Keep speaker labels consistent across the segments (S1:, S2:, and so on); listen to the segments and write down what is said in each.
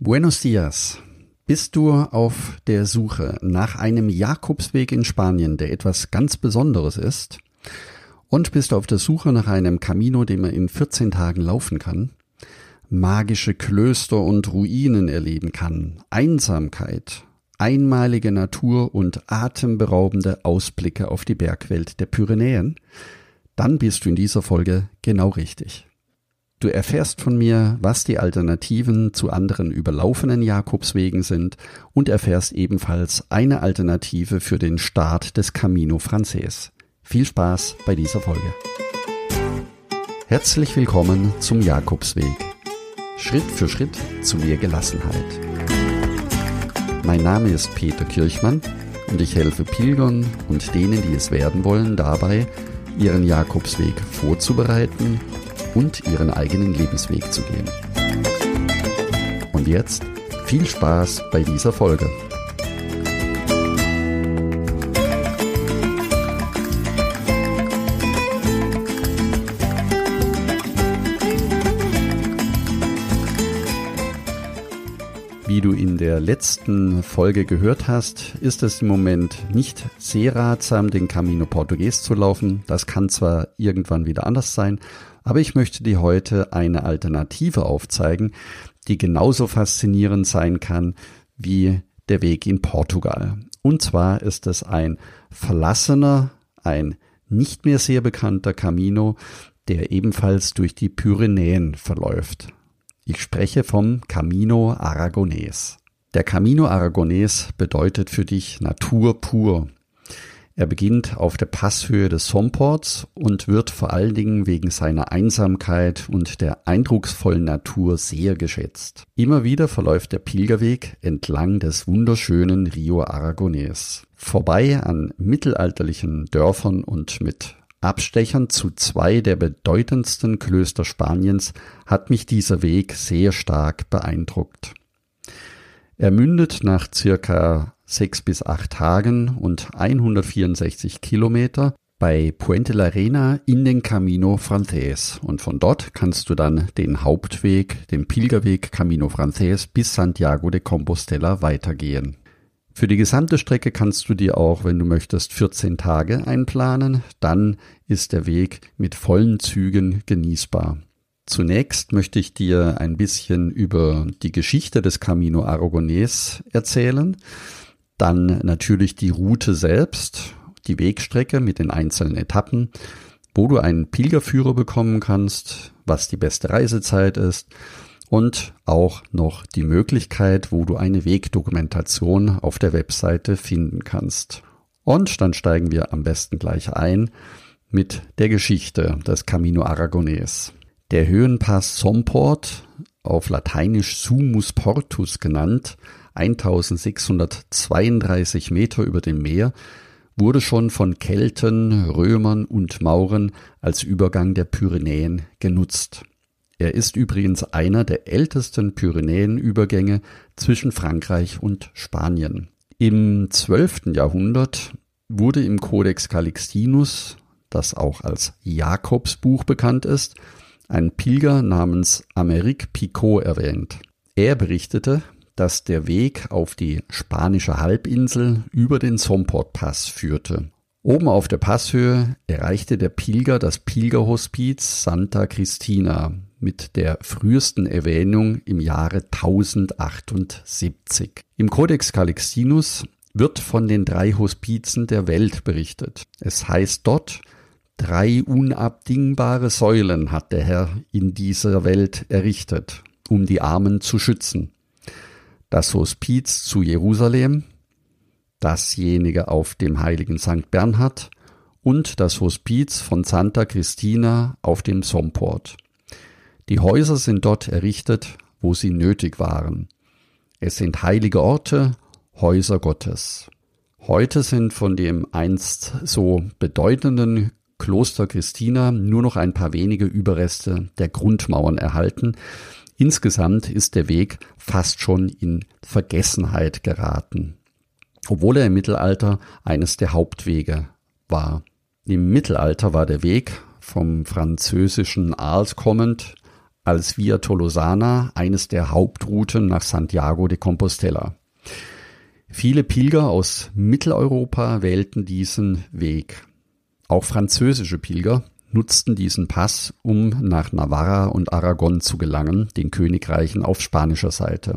S1: Buenos dias. Bist du auf der Suche nach einem Jakobsweg in Spanien, der etwas ganz Besonderes ist? Und bist du auf der Suche nach einem Camino, den man in 14 Tagen laufen kann? Magische Klöster und Ruinen erleben kann, Einsamkeit, einmalige Natur und atemberaubende Ausblicke auf die Bergwelt der Pyrenäen? Dann bist du in dieser Folge genau richtig. Du erfährst von mir, was die Alternativen zu anderen überlaufenen Jakobswegen sind und erfährst ebenfalls eine Alternative für den Start des Camino Frances. Viel Spaß bei dieser Folge. Herzlich willkommen zum Jakobsweg. Schritt für Schritt zu mehr Gelassenheit. Mein Name ist Peter Kirchmann und ich helfe Pilgern und denen, die es werden wollen, dabei, ihren Jakobsweg vorzubereiten und ihren eigenen Lebensweg zu gehen. Und jetzt viel Spaß bei dieser Folge. Letzten Folge gehört hast, ist es im Moment nicht sehr ratsam, den Camino Portugues zu laufen. Das kann zwar irgendwann wieder anders sein, aber ich möchte dir heute eine Alternative aufzeigen, die genauso faszinierend sein kann wie der Weg in Portugal. Und zwar ist es ein verlassener, ein nicht mehr sehr bekannter Camino, der ebenfalls durch die Pyrenäen verläuft. Ich spreche vom Camino Aragonés. Der Camino Aragonés bedeutet für dich Natur pur. Er beginnt auf der Passhöhe des Somports und wird vor allen Dingen wegen seiner Einsamkeit und der eindrucksvollen Natur sehr geschätzt. Immer wieder verläuft der Pilgerweg entlang des wunderschönen Rio Aragonés. Vorbei an mittelalterlichen Dörfern und mit Abstechern zu zwei der bedeutendsten Klöster Spaniens hat mich dieser Weg sehr stark beeindruckt. Er mündet nach circa sechs bis acht Tagen und 164 Kilometer bei Puente la Reina in den Camino Frances und von dort kannst du dann den Hauptweg, den Pilgerweg Camino Frances bis Santiago de Compostela weitergehen. Für die gesamte Strecke kannst du dir auch, wenn du möchtest, 14 Tage einplanen, dann ist der Weg mit vollen Zügen genießbar. Zunächst möchte ich dir ein bisschen über die Geschichte des Camino Aragonés erzählen dann natürlich die Route selbst, die Wegstrecke mit den einzelnen Etappen, wo du einen Pilgerführer bekommen kannst, was die beste Reisezeit ist und auch noch die Möglichkeit, wo du eine Wegdokumentation auf der Webseite finden kannst. Und dann steigen wir am besten gleich ein mit der Geschichte des Camino Aragonés. Der Höhenpass Somport, auf Lateinisch Sumus Portus genannt, 1632 Meter über dem Meer, wurde schon von Kelten, Römern und Mauren als Übergang der Pyrenäen genutzt. Er ist übrigens einer der ältesten Pyrenäenübergänge zwischen Frankreich und Spanien. Im 12. Jahrhundert wurde im Codex Calixtinus, das auch als Jakobsbuch bekannt ist, ein Pilger namens Americ Picot erwähnt. Er berichtete, dass der Weg auf die spanische Halbinsel über den Somport-Pass führte. Oben auf der Passhöhe erreichte der Pilger das Pilgerhospiz Santa Cristina mit der frühesten Erwähnung im Jahre 1078. Im Codex Calixtinus wird von den drei Hospizen der Welt berichtet. Es heißt dort, drei unabdingbare Säulen hat der Herr in dieser Welt errichtet, um die Armen zu schützen das Hospiz zu Jerusalem, dasjenige auf dem heiligen St. Bernhard und das Hospiz von Santa Cristina auf dem Somport. Die Häuser sind dort errichtet, wo sie nötig waren. Es sind heilige Orte, Häuser Gottes. Heute sind von dem einst so bedeutenden Kloster Christina nur noch ein paar wenige Überreste der Grundmauern erhalten, Insgesamt ist der Weg fast schon in Vergessenheit geraten, obwohl er im Mittelalter eines der Hauptwege war. Im Mittelalter war der Weg vom französischen Arles kommend als Via Tolosana eines der Hauptrouten nach Santiago de Compostela. Viele Pilger aus Mitteleuropa wählten diesen Weg. Auch französische Pilger nutzten diesen Pass, um nach Navarra und Aragon zu gelangen, den Königreichen auf spanischer Seite.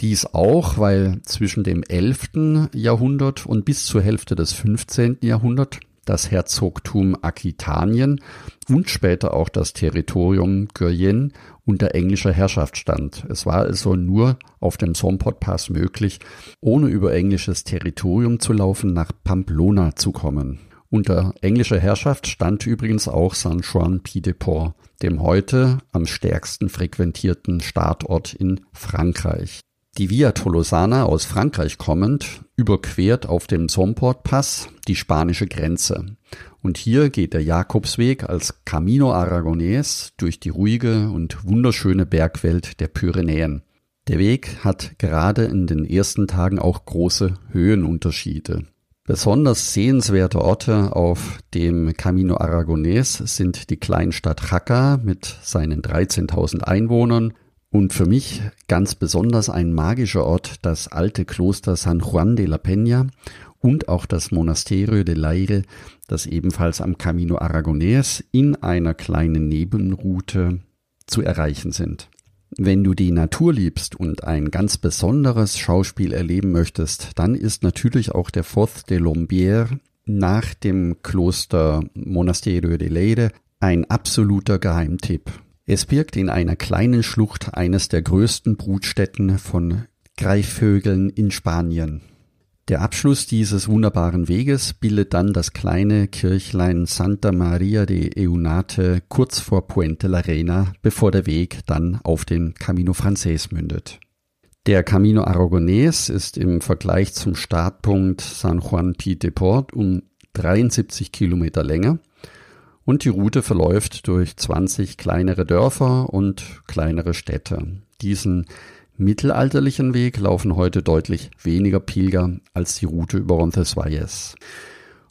S1: Dies auch, weil zwischen dem 11. Jahrhundert und bis zur Hälfte des 15. Jahrhunderts das Herzogtum Aquitanien und später auch das Territorium Guyenne unter englischer Herrschaft stand. Es war also nur auf dem Somport-Pass möglich, ohne über englisches Territorium zu laufen, nach Pamplona zu kommen. Unter englischer Herrschaft stand übrigens auch San Juan Pied-de-Port, dem heute am stärksten frequentierten Startort in Frankreich. Die Via Tolosana aus Frankreich kommend überquert auf dem Somport-Pass die spanische Grenze. Und hier geht der Jakobsweg als Camino Aragonés durch die ruhige und wunderschöne Bergwelt der Pyrenäen. Der Weg hat gerade in den ersten Tagen auch große Höhenunterschiede. Besonders sehenswerte Orte auf dem Camino Aragonés sind die Kleinstadt Jaca mit seinen 13.000 Einwohnern, und für mich ganz besonders ein magischer Ort, das alte Kloster San Juan de la Peña und auch das Monasterio de Leire, das ebenfalls am Camino Aragonés in einer kleinen Nebenroute zu erreichen sind. Wenn du die Natur liebst und ein ganz besonderes Schauspiel erleben möchtest, dann ist natürlich auch der Foz de Lombier nach dem Kloster Monasterio de Leire ein absoluter Geheimtipp. Es birgt in einer kleinen Schlucht eines der größten Brutstätten von Greifvögeln in Spanien. Der Abschluss dieses wunderbaren Weges bildet dann das kleine Kirchlein Santa Maria de Eunate kurz vor Puente la Reina, bevor der Weg dann auf den Camino Frances mündet. Der Camino Aragonés ist im Vergleich zum Startpunkt San Juan Pied de Port um 73 Kilometer länger und die Route verläuft durch 20 kleinere Dörfer und kleinere Städte. Diesen mittelalterlichen Weg laufen heute deutlich weniger Pilger als die Route über Roncesvalles.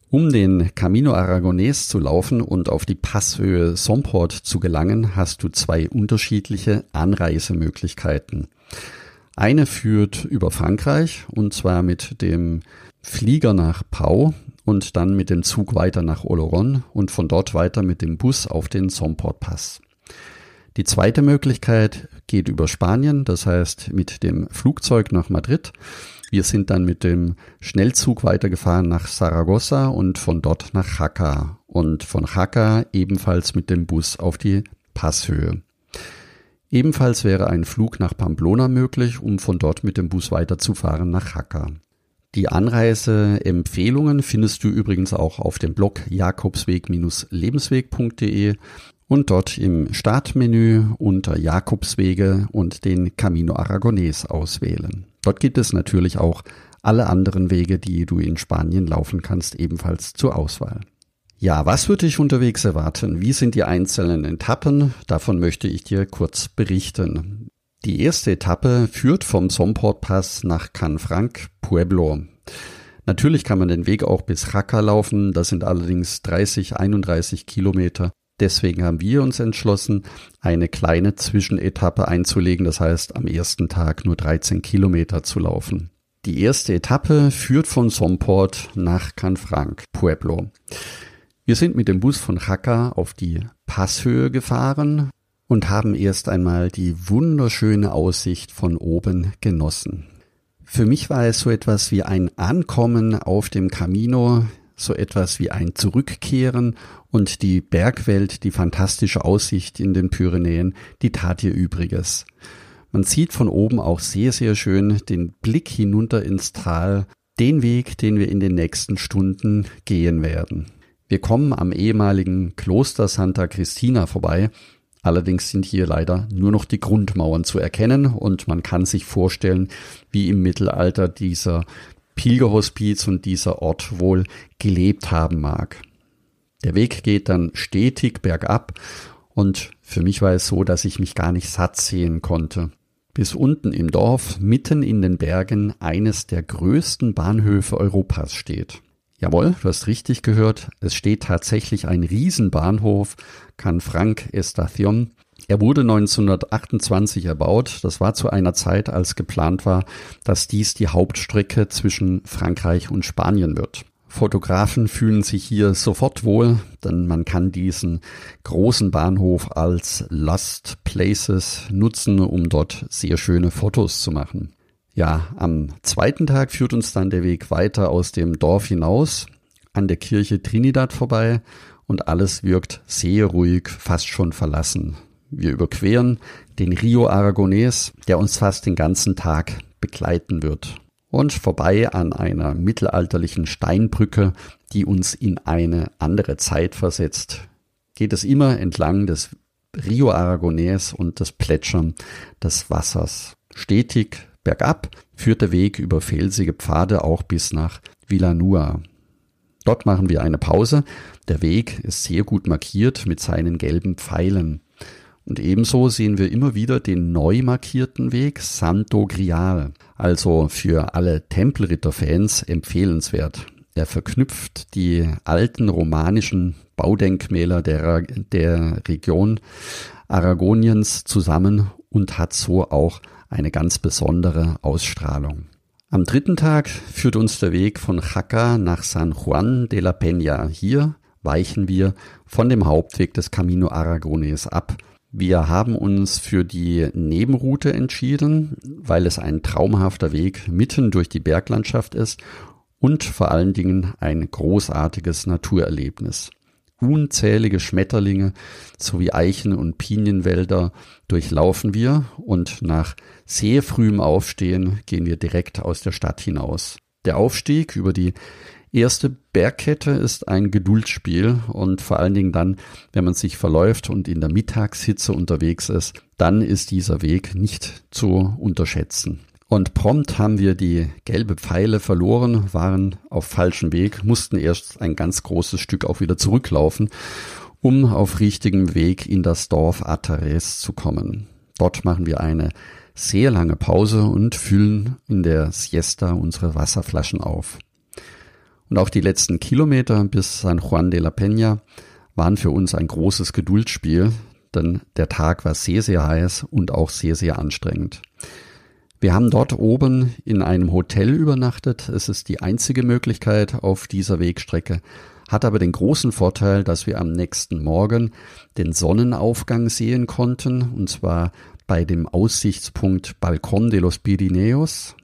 S1: Um den Camino Aragonés zu laufen und auf die Passhöhe Somport zu gelangen, hast du zwei unterschiedliche Anreisemöglichkeiten. Eine führt über Frankreich und zwar mit dem Flieger nach Pau und dann mit dem Zug weiter nach Oloron und von dort weiter mit dem Bus auf den Somport Pass. Die zweite Möglichkeit geht über Spanien, das heißt mit dem Flugzeug nach Madrid. Wir sind dann mit dem Schnellzug weitergefahren nach Saragossa und von dort nach Jaca und von Jaca ebenfalls mit dem Bus auf die Passhöhe. Ebenfalls wäre ein Flug nach Pamplona möglich, um von dort mit dem Bus weiterzufahren nach Jaca. Die Anreiseempfehlungen findest du übrigens auch auf dem Blog jakobsweg-lebensweg.de und dort im Startmenü unter Jakobswege und den Camino Aragonés auswählen. Dort gibt es natürlich auch alle anderen Wege, die du in Spanien laufen kannst, ebenfalls zur Auswahl. Ja, was wird dich unterwegs erwarten? Wie sind die einzelnen Etappen? Davon möchte ich dir kurz berichten. Die erste Etappe führt vom Somport Pass nach Canfranc Pueblo. Natürlich kann man den Weg auch bis Jaca laufen, das sind allerdings 30, 31 Kilometer. Deswegen haben wir uns entschlossen, eine kleine Zwischenetappe einzulegen, das heißt am ersten Tag nur 13 Kilometer zu laufen. Die erste Etappe führt von Somport nach Canfranc Pueblo. Wir sind mit dem Bus von Jaca auf die Passhöhe gefahren, und haben erst einmal die wunderschöne Aussicht von oben genossen. Für mich war es so etwas wie ein Ankommen auf dem Camino, so etwas wie ein Zurückkehren und die Bergwelt, die fantastische Aussicht in den Pyrenäen, die tat ihr Übriges. Man sieht von oben auch sehr, sehr schön den Blick hinunter ins Tal, den Weg, den wir in den nächsten Stunden gehen werden. Wir kommen am ehemaligen Kloster Santa Cristina vorbei, Allerdings sind hier leider nur noch die Grundmauern zu erkennen und man kann sich vorstellen, wie im Mittelalter dieser Pilgerhospiz und dieser Ort wohl gelebt haben mag. Der Weg geht dann stetig bergab und für mich war es so, dass ich mich gar nicht satt sehen konnte. Bis unten im Dorf, mitten in den Bergen, eines der größten Bahnhöfe Europas steht. Jawohl, du hast richtig gehört. Es steht tatsächlich ein Riesenbahnhof, Canfranc Estación. Er wurde 1928 erbaut. Das war zu einer Zeit, als geplant war, dass dies die Hauptstrecke zwischen Frankreich und Spanien wird. Fotografen fühlen sich hier sofort wohl, denn man kann diesen großen Bahnhof als Last Places nutzen, um dort sehr schöne Fotos zu machen. Ja, am zweiten Tag führt uns dann der Weg weiter aus dem Dorf hinaus, an der Kirche Trinidad vorbei und alles wirkt sehr ruhig, fast schon verlassen. Wir überqueren den Rio Aragonés, der uns fast den ganzen Tag begleiten wird. Und vorbei an einer mittelalterlichen Steinbrücke, die uns in eine andere Zeit versetzt, geht es immer entlang des Rio Aragonés und das Plätschern des Wassers. Stetig bergab führt der Weg über felsige Pfade auch bis nach Villanua. Dort machen wir eine Pause. Der Weg ist sehr gut markiert mit seinen gelben Pfeilen. Und ebenso sehen wir immer wieder den neu markierten Weg Santo Grial, also für alle Tempelritter-Fans empfehlenswert. Er verknüpft die alten romanischen Baudenkmäler der, der Region Aragoniens zusammen und hat so auch eine ganz besondere Ausstrahlung. Am dritten Tag führt uns der Weg von Jaca nach San Juan de la Peña. Hier weichen wir von dem Hauptweg des Camino Aragones ab wir haben uns für die Nebenroute entschieden, weil es ein traumhafter Weg mitten durch die Berglandschaft ist und vor allen Dingen ein großartiges Naturerlebnis. Unzählige Schmetterlinge sowie Eichen- und Pinienwälder durchlaufen wir und nach sehr frühem Aufstehen gehen wir direkt aus der Stadt hinaus. Der Aufstieg über die erste Bergkette ist ein Geduldsspiel und vor allen Dingen dann, wenn man sich verläuft und in der Mittagshitze unterwegs ist, dann ist dieser Weg nicht zu unterschätzen. Und prompt haben wir die gelbe Pfeile verloren, waren auf falschem Weg, mussten erst ein ganz großes Stück auch wieder zurücklaufen, um auf richtigem Weg in das Dorf Atares zu kommen. Dort machen wir eine sehr lange Pause und füllen in der Siesta unsere Wasserflaschen auf. Und auch die letzten Kilometer bis San Juan de la Peña waren für uns ein großes Geduldsspiel, denn der Tag war sehr, sehr heiß und auch sehr, sehr anstrengend. Wir haben dort oben in einem Hotel übernachtet. Es ist die einzige Möglichkeit auf dieser Wegstrecke, hat aber den großen Vorteil, dass wir am nächsten Morgen den Sonnenaufgang sehen konnten, und zwar bei dem Aussichtspunkt Balcón de los Pirineos.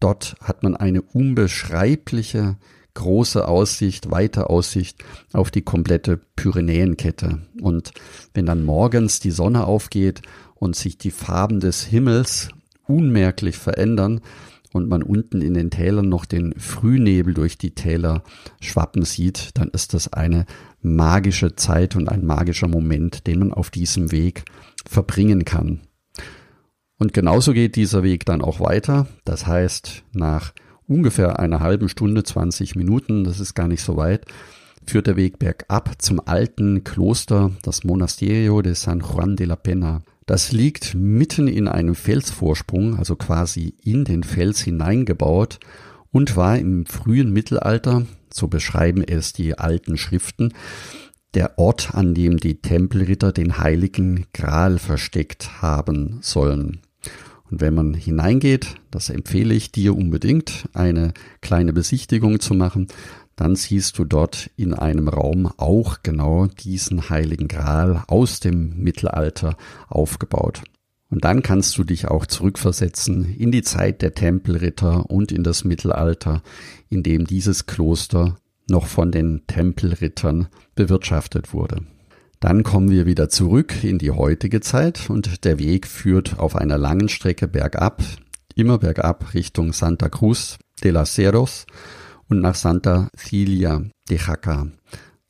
S1: Dort hat man eine unbeschreibliche große Aussicht, weite Aussicht auf die komplette Pyrenäenkette. Und wenn dann morgens die Sonne aufgeht und sich die Farben des Himmels unmerklich verändern und man unten in den Tälern noch den Frühnebel durch die Täler schwappen sieht, dann ist das eine magische Zeit und ein magischer Moment, den man auf diesem Weg verbringen kann. Und genauso geht dieser Weg dann auch weiter. Das heißt, nach ungefähr einer halben Stunde, 20 Minuten, das ist gar nicht so weit, führt der Weg bergab zum alten Kloster, das Monasterio de San Juan de la Pena. Das liegt mitten in einem Felsvorsprung, also quasi in den Fels hineingebaut und war im frühen Mittelalter, so beschreiben es die alten Schriften, der Ort, an dem die Tempelritter den heiligen Gral versteckt haben sollen. Und wenn man hineingeht, das empfehle ich dir unbedingt, eine kleine Besichtigung zu machen, dann siehst du dort in einem Raum auch genau diesen heiligen Gral aus dem Mittelalter aufgebaut. Und dann kannst du dich auch zurückversetzen in die Zeit der Tempelritter und in das Mittelalter, in dem dieses Kloster noch von den Tempelrittern bewirtschaftet wurde. Dann kommen wir wieder zurück in die heutige Zeit und der Weg führt auf einer langen Strecke bergab, immer bergab Richtung Santa Cruz de las Cerros und nach Santa Cilia de Jaca.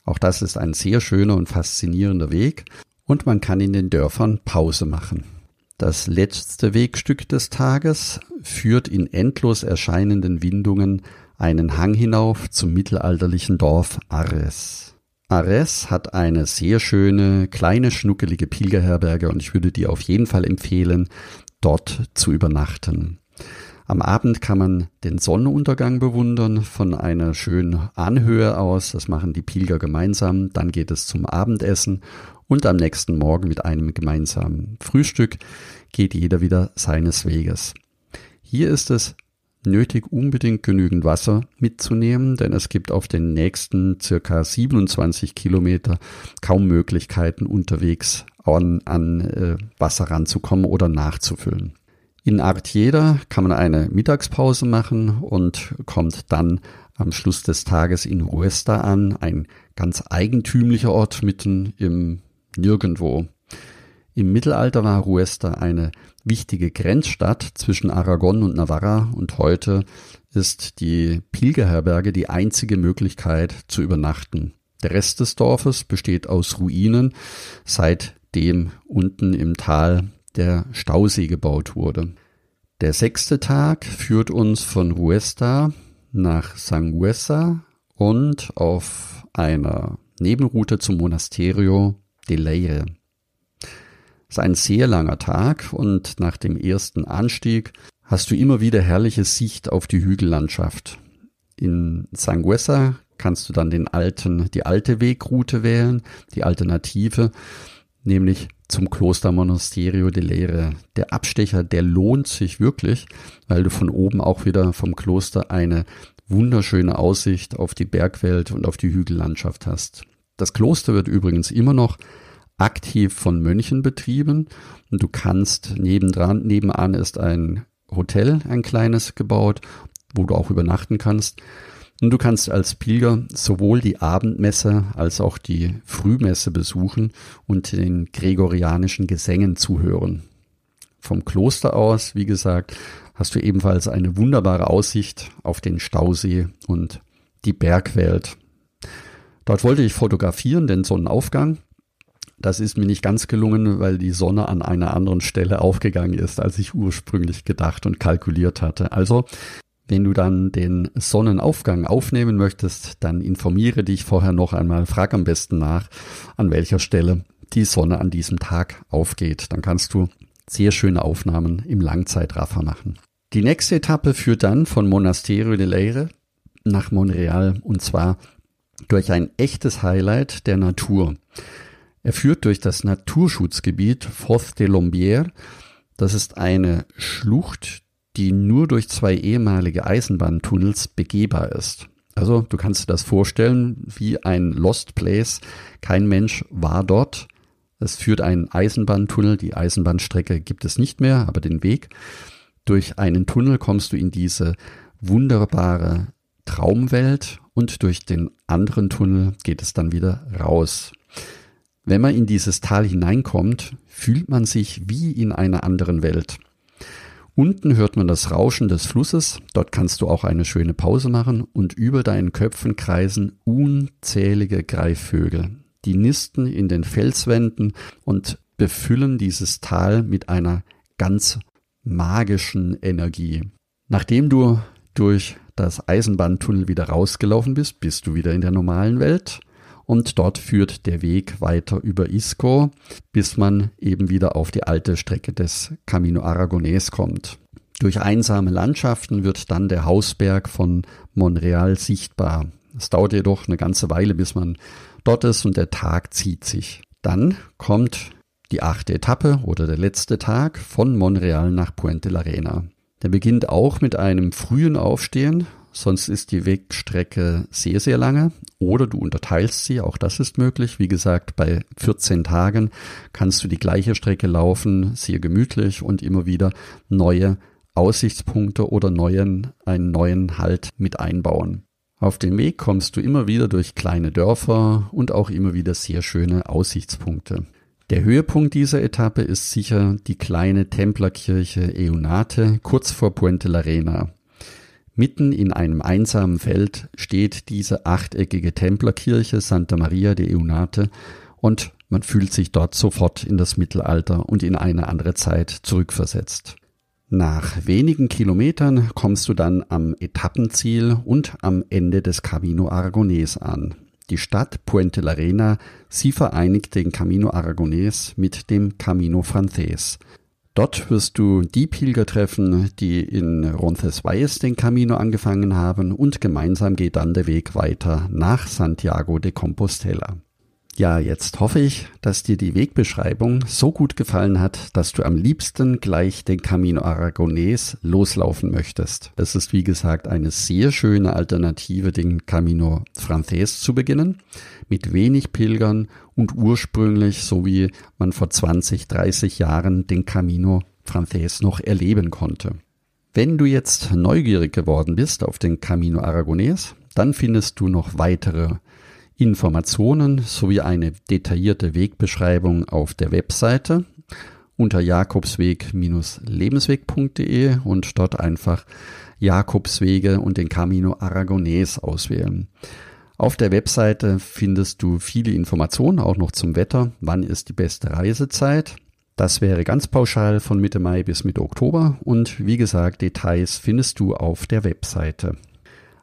S1: Auch das ist ein sehr schöner und faszinierender Weg und man kann in den Dörfern Pause machen. Das letzte Wegstück des Tages führt in endlos erscheinenden Windungen einen Hang hinauf zum mittelalterlichen Dorf Arres. Ares hat eine sehr schöne, kleine, schnuckelige Pilgerherberge und ich würde dir auf jeden Fall empfehlen, dort zu übernachten. Am Abend kann man den Sonnenuntergang bewundern von einer schönen Anhöhe aus. Das machen die Pilger gemeinsam. Dann geht es zum Abendessen Und am nächsten Morgen mit einem gemeinsamen Frühstück geht jeder wieder seines Weges. Hier ist es nötig, unbedingt genügend Wasser mitzunehmen, denn es gibt auf den nächsten circa 27 Kilometer kaum Möglichkeiten unterwegs an, an äh, Wasser ranzukommen oder nachzufüllen. In Artjeda kann man eine Mittagspause machen und kommt dann am Schluss des Tages in Ruesta an, ein ganz eigentümlicher Ort mitten im Nirgendwo. Im Mittelalter war Ruesta eine wichtige Grenzstadt zwischen Aragon und Navarra und heute ist die Pilgerherberge die einzige Möglichkeit zu übernachten. Der Rest des Dorfes besteht aus Ruinen, seitdem unten im Tal der Stausee gebaut wurde. Der sechste Tag führt uns von Ruesta nach Sangüesa und auf einer Nebenroute zum Monasterio de Leire. Es ist ein sehr langer Tag und nach dem ersten Anstieg hast du immer wieder herrliche Sicht auf die Hügellandschaft. In Sangüesa kannst du dann den alten, die alte Wegroute wählen, die Alternative, nämlich zum Kloster Monasterio de Lere. Der Abstecher, der lohnt sich wirklich, weil du von oben auch wieder vom Kloster eine wunderschöne Aussicht auf die Bergwelt und auf die Hügellandschaft hast. Das Kloster wird übrigens immer noch aktiv von Mönchen betrieben und du kannst nebendran, nebenan ist ein Hotel, ein kleines gebaut, wo du auch übernachten kannst. Und du kannst als Pilger sowohl die Abendmesse als auch die Frühmesse besuchen und den gregorianischen Gesängen zuhören. Vom Kloster aus, wie gesagt, hast du ebenfalls eine wunderbare Aussicht auf den Stausee und die Bergwelt. Dort wollte ich fotografieren, den Sonnenaufgang. Das ist mir nicht ganz gelungen, weil die Sonne an einer anderen Stelle aufgegangen ist, als ich ursprünglich gedacht und kalkuliert hatte. Also wenn du dann den Sonnenaufgang aufnehmen möchtest, dann informiere dich vorher noch einmal, frag am besten nach, an welcher Stelle die Sonne an diesem Tag aufgeht. Dann kannst du sehr schöne Aufnahmen im Langzeitraffer machen. Die nächste Etappe führt dann von Monasterio de Leire nach Montreal und zwar durch ein echtes Highlight der Natur. Er führt durch das Naturschutzgebiet Foz de Lombier. Das ist eine Schlucht, die nur durch zwei ehemalige Eisenbahntunnels begehbar ist. Also du kannst dir das vorstellen wie ein Lost Place. Kein Mensch war dort. Es führt einen Eisenbahntunnel. Die Eisenbahnstrecke gibt es nicht mehr, aber den Weg. Durch einen Tunnel kommst du in diese wunderbare Traumwelt und durch den anderen Tunnel geht es dann wieder raus. Wenn man in dieses Tal hineinkommt, fühlt man sich wie in einer anderen Welt. Unten hört man das Rauschen des Flusses, dort kannst du auch eine schöne Pause machen und über deinen Köpfen kreisen unzählige Greifvögel. Die nisten in den Felswänden und befüllen dieses Tal mit einer ganz magischen Energie. Nachdem du durch das Eisenbahntunnel wieder rausgelaufen bist, bist du wieder in der normalen Welt und dort führt der Weg weiter über Isco, bis man eben wieder auf die alte Strecke des Camino Aragonés kommt. Durch einsame Landschaften wird dann der Hausberg von Montreal sichtbar. Es dauert jedoch eine ganze Weile, bis man dort ist und der Tag zieht sich. Dann kommt die achte Etappe oder der letzte Tag von Montreal nach Puente la Reina. Der beginnt auch mit einem frühen Aufstehen, sonst ist die Wegstrecke sehr, sehr lange. Oder du unterteilst sie, auch das ist möglich. Wie gesagt, bei 14 Tagen kannst du die gleiche Strecke laufen, sehr gemütlich und immer wieder neue Aussichtspunkte oder neuen, einen neuen Halt mit einbauen. Auf dem Weg kommst du immer wieder durch kleine Dörfer und auch immer wieder sehr schöne Aussichtspunkte. Der Höhepunkt dieser Etappe ist sicher die kleine Templerkirche Eunate kurz vor Puente la Reina. Mitten in einem einsamen Feld steht diese achteckige Templerkirche Santa Maria de Eunate und man fühlt sich dort sofort in das Mittelalter und in eine andere Zeit zurückversetzt. Nach wenigen Kilometern kommst du dann am Etappenziel und am Ende des Camino Aragonés an. Die Stadt Puente la Reina, sie vereinigt den Camino Aragonés mit dem Camino Frances. Dort wirst du die Pilger treffen, die in Roncesvalles den Camino angefangen haben und gemeinsam geht dann der Weg weiter nach Santiago de Compostela. Ja, jetzt hoffe ich, dass dir die Wegbeschreibung so gut gefallen hat, dass du am liebsten gleich den Camino Aragonés loslaufen möchtest. Es ist wie gesagt eine sehr schöne Alternative, den Camino Frances zu beginnen, mit wenig Pilgern und ursprünglich, so wie man vor 20, 30 Jahren den Camino Frances noch erleben konnte. Wenn du jetzt neugierig geworden bist auf den Camino Aragonés, dann findest du noch weitere Informationen sowie eine detaillierte Wegbeschreibung auf der Webseite unter jakobsweg-lebensweg.de und dort einfach Jakobswege und den Camino Aragonés auswählen. Auf der Webseite findest du viele Informationen auch noch zum Wetter. Wann ist die beste Reisezeit? Das wäre ganz pauschal von Mitte Mai bis Mitte Oktober und wie gesagt, Details findest du auf der Webseite.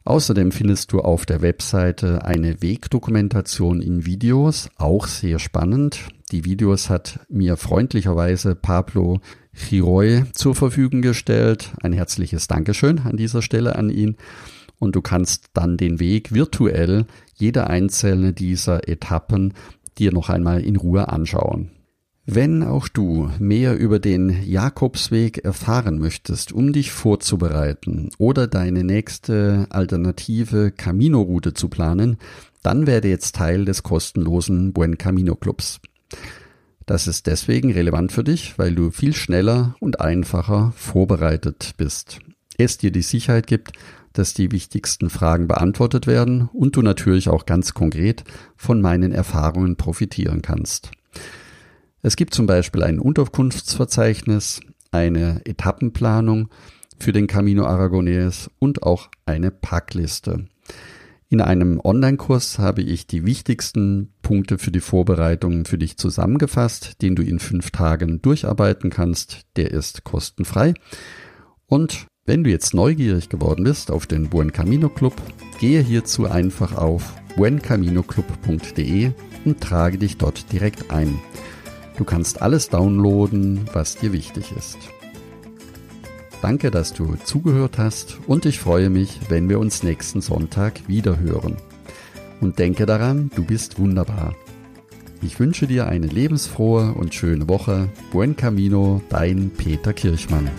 S1: Außerdem findest du auf der Webseite eine Wegdokumentation in Videos, auch sehr spannend. Die Videos hat mir freundlicherweise Pablo Chiroy zur Verfügung gestellt. Ein herzliches Dankeschön an dieser Stelle an ihn. Und du kannst dann den Weg virtuell, jede einzelne dieser Etappen, dir noch einmal in Ruhe anschauen. Wenn auch du mehr über den Jakobsweg erfahren möchtest, um dich vorzubereiten oder deine nächste alternative Camino-Route zu planen, dann werde jetzt Teil des kostenlosen Buen Camino Clubs. Das ist deswegen relevant für dich, weil du viel schneller und einfacher vorbereitet bist. Es dir die Sicherheit gibt, dass die wichtigsten Fragen beantwortet werden und du natürlich auch ganz konkret von meinen Erfahrungen profitieren kannst. Es gibt zum Beispiel ein Unterkunftsverzeichnis, eine Etappenplanung für den Camino Aragonés und auch eine Packliste. In einem Online-Kurs habe ich die wichtigsten Punkte für die Vorbereitungen für dich zusammengefasst, den du in fünf Tagen durcharbeiten kannst. Der ist kostenfrei. Und wenn du jetzt neugierig geworden bist auf den Buen Camino Club, gehe hierzu einfach auf buencaminoclub.de und trage dich dort direkt ein. Du kannst alles downloaden, was dir wichtig ist. Danke, dass du zugehört hast und ich freue mich, wenn wir uns nächsten Sonntag wieder hören. Und denke daran, du bist wunderbar. Ich wünsche dir eine lebensfrohe und schöne Woche. Buen Camino, dein Peter Kirchmann.